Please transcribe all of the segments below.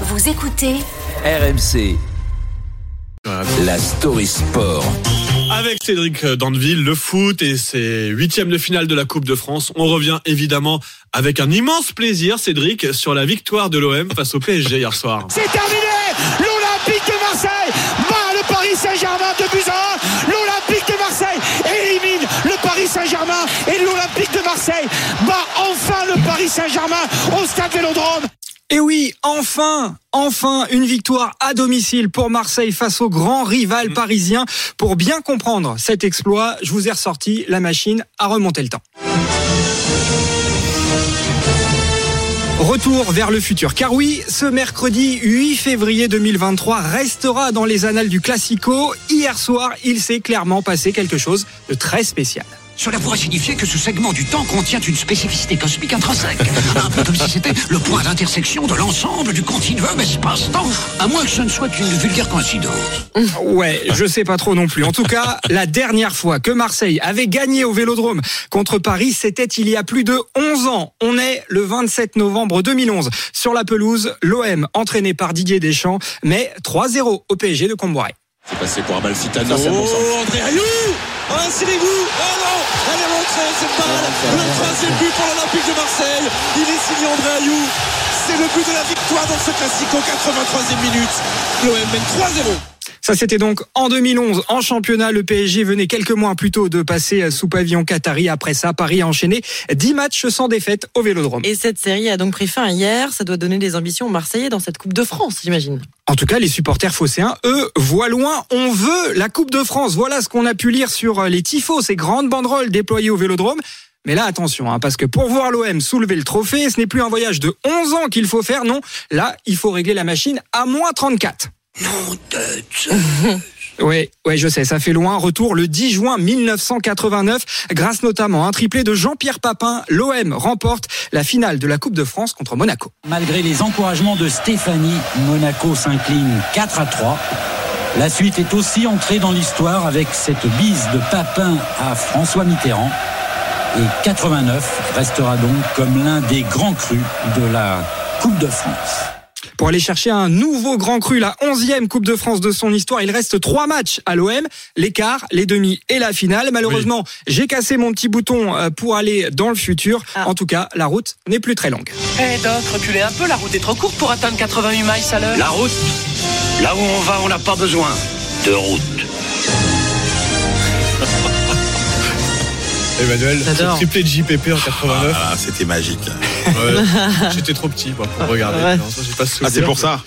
Vous écoutez RMC. La story sport. Avec Cédric Dandeville, le foot et ses huitièmes de finale de la Coupe de France. On revient évidemment avec un immense plaisir, Cédric, sur la victoire de l'OM face au PSG hier soir. C'est terminé L'Olympique de Marseille bat le Paris Saint-Germain de un. L'Olympique de Marseille élimine le Paris Saint-Germain et l'Olympique de Marseille bat enfin le Paris Saint-Germain au stade Vélodrome. Et oui, enfin, enfin une victoire à domicile pour Marseille face au grand rival parisien. Pour bien comprendre cet exploit, je vous ai ressorti la machine à remonter le temps. Retour vers le futur. Car oui, ce mercredi 8 février 2023 restera dans les annales du Classico. Hier soir, il s'est clairement passé quelque chose de très spécial. Cela pourrait signifier que ce segment du temps contient une spécificité cosmique intrinsèque. Un peu comme si c'était le point d'intersection de l'ensemble du continuum espace-temps. À moins que ce ne soit une vulgaire coïncidence. Ouais, je sais pas trop non plus. En tout cas, la dernière fois que Marseille avait gagné au Vélodrome contre Paris, c'était il y a plus de 11 ans. On est le 27 novembre 2011. Sur la pelouse, l'OM, entraîné par Didier Deschamps, met 3-0 au PSG de Comboiré. C'est passé pour Amalfitano. Oh, André Ayou Oh, c'est les vous Oh non. Elle est rentrée, cette balle Le troisième but pour l'Olympique de Marseille. Il est signé André Ayou. C'est le but de la victoire dans ce classique au 83e minute. L'OM mène 3-0 ça, c'était donc en 2011 en championnat. Le PSG venait quelques mois plus tôt de passer sous pavillon qatari. Après ça, Paris a enchaîné 10 matchs sans défaite au Vélodrome. Et cette série a donc pris fin hier. Ça doit donner des ambitions aux Marseillais dans cette Coupe de France, j'imagine. En tout cas, les supporters phocéens, eux, voient loin. On veut la Coupe de France. Voilà ce qu'on a pu lire sur les tifos, ces grandes banderoles déployées au Vélodrome. Mais là, attention, hein, parce que pour voir l'OM soulever le trophée, ce n'est plus un voyage de 11 ans qu'il faut faire, non. Là, il faut régler la machine à moins 34. Non, de Oui, ouais, je sais, ça fait loin. Retour le 10 juin 1989, grâce notamment à un triplé de Jean-Pierre Papin, l'OM remporte la finale de la Coupe de France contre Monaco. Malgré les encouragements de Stéphanie, Monaco s'incline 4 à 3. La suite est aussi entrée dans l'histoire avec cette bise de Papin à François Mitterrand. Et 89 restera donc comme l'un des grands crus de la Coupe de France. Pour aller chercher un nouveau grand cru, la 11e Coupe de France de son histoire, il reste trois matchs à l'OM, l'écart, les demi et la finale. Malheureusement, oui. j'ai cassé mon petit bouton pour aller dans le futur. Ah. En tout cas, la route n'est plus très longue. Eh hey Doc, reculez un peu, la route est trop courte pour atteindre 88 miles à l'heure. La route Là où on va, on n'a pas besoin de route. Emmanuel, ce triplé de JPP en 89. Ah, c'était magique. Ouais, J'étais trop petit moi, pour regarder. Ouais. Non, ah, c'est pour ça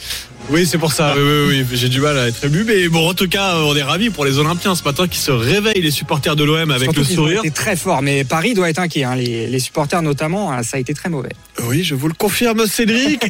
oui, c'est pour ça. Oui, oui, oui. J'ai du mal à être ému, mais bon, en tout cas, on est ravis pour les Olympiens ce matin qui se réveillent, les supporters de l'OM avec Surtout le sourire. C'était très fort, mais Paris doit être inquiet. Hein. Les, les supporters notamment, ça a été très mauvais. Oui, je vous le confirme, Cédric.